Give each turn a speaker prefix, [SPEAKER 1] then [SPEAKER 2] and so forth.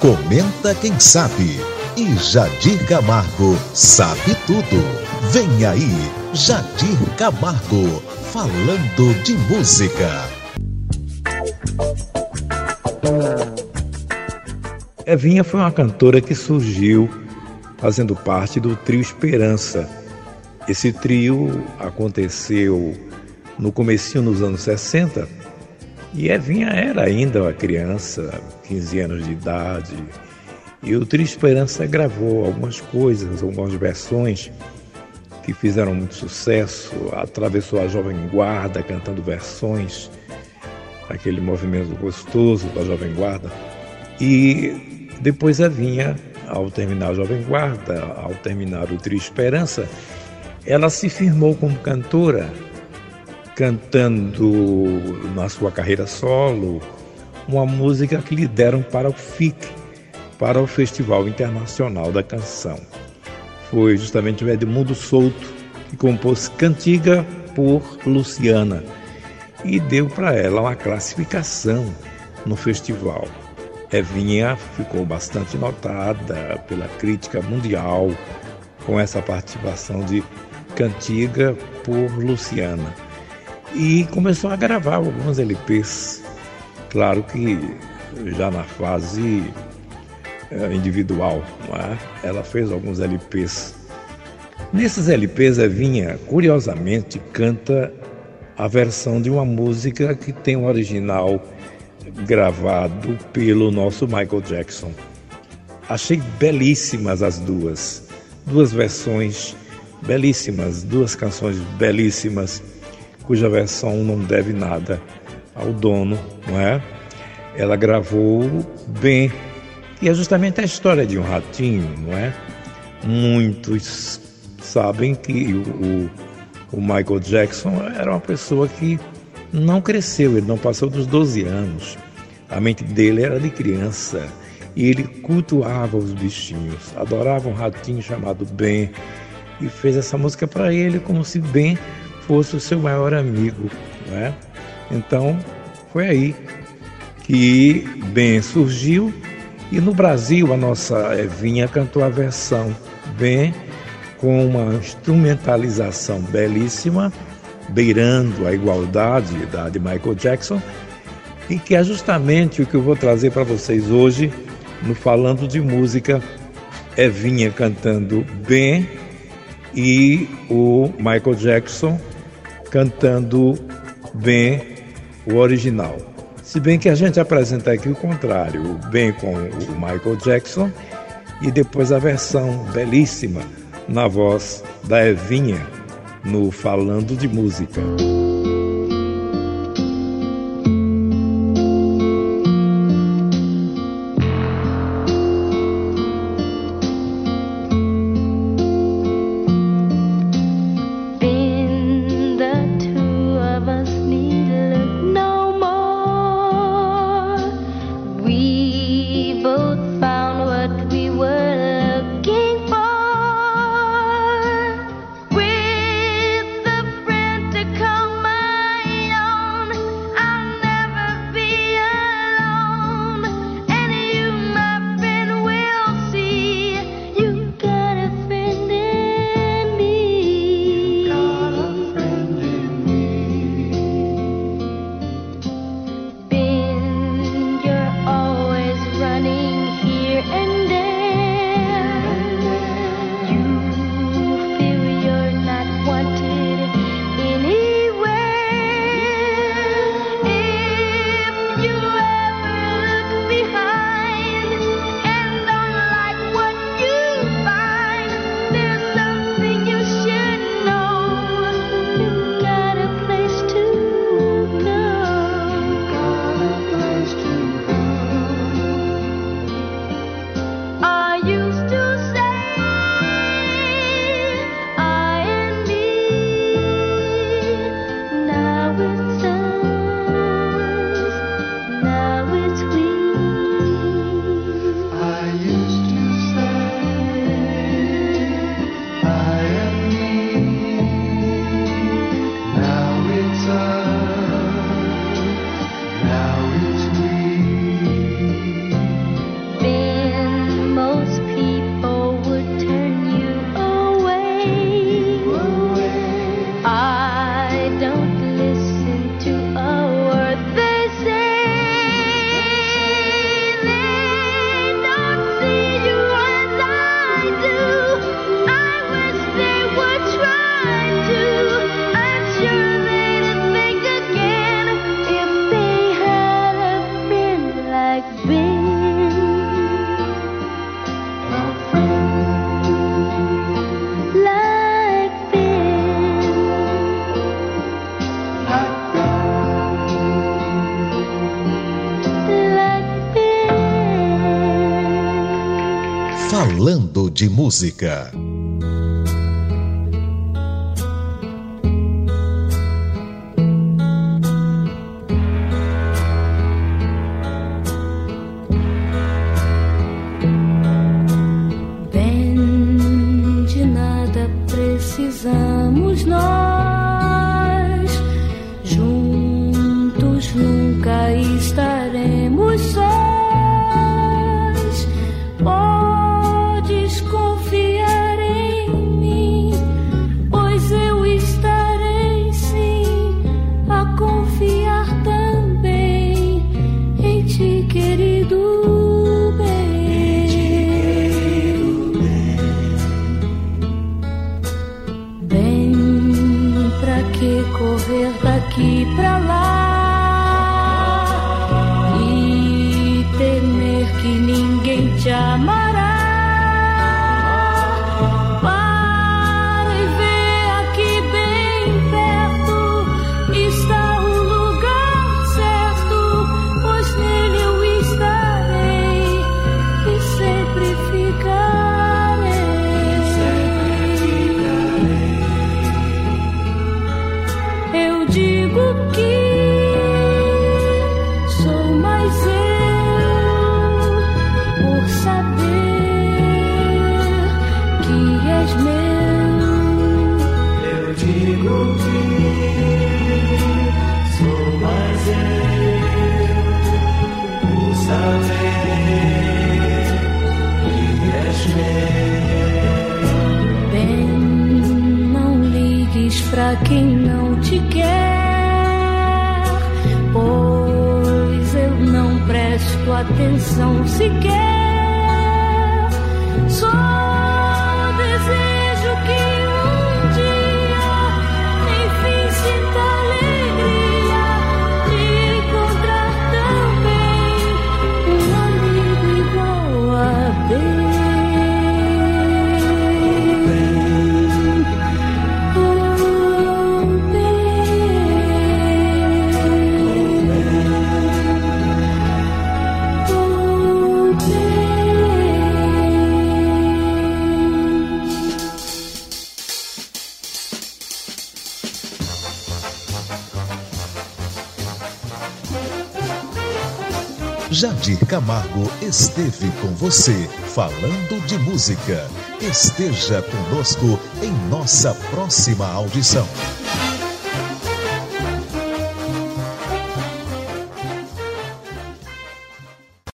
[SPEAKER 1] Comenta quem sabe. E Jadir Camargo sabe tudo. Vem aí, Jadir Camargo, falando de música.
[SPEAKER 2] Evinha foi uma cantora que surgiu fazendo parte do trio Esperança. Esse trio aconteceu no comecinho dos anos 60 e Evinha era ainda uma criança, 15 anos de idade, e o Trio Esperança gravou algumas coisas, algumas versões que fizeram muito sucesso, atravessou a Jovem Guarda cantando versões, aquele movimento gostoso da Jovem Guarda. E depois Evinha, ao terminar a Jovem Guarda, ao terminar o Trio Esperança, ela se firmou como cantora cantando na sua carreira solo uma música que lhe deram para o FIC, para o Festival Internacional da Canção. Foi justamente o Edmundo Souto que compôs Cantiga por Luciana e deu para ela uma classificação no festival. Evinha ficou bastante notada pela crítica mundial com essa participação de Cantiga por Luciana e começou a gravar alguns LPs. Claro que já na fase eh, individual, é? ela fez alguns LPs. Nesses LPs, Evinha, curiosamente, canta a versão de uma música que tem o um original gravado pelo nosso Michael Jackson. Achei belíssimas as duas, duas versões belíssimas, duas canções belíssimas cuja versão não deve nada ao dono, não é? Ela gravou bem, e é justamente a história de um ratinho, não é? Muitos sabem que o, o Michael Jackson era uma pessoa que não cresceu, ele não passou dos 12 anos. A mente dele era de criança e ele cultuava os bichinhos, adorava um ratinho chamado Ben e fez essa música para ele como se Ben fosse o seu maior amigo. Né? Então, foi aí que Ben surgiu e no Brasil a nossa Evinha cantou a versão Ben com uma instrumentalização belíssima, beirando a igualdade da de Michael Jackson, e que é justamente o que eu vou trazer para vocês hoje no Falando de Música, Evinha cantando Ben e o Michael Jackson cantando bem o original. Se bem que a gente apresenta aqui o contrário, bem com o Michael Jackson e depois a versão belíssima na voz da Evinha no Falando de Música.
[SPEAKER 1] Falando de Música. pra quem não te quer, pois eu não presto atenção sequer. Sou Jadir Camargo esteve com você, falando de música. Esteja conosco em nossa próxima audição.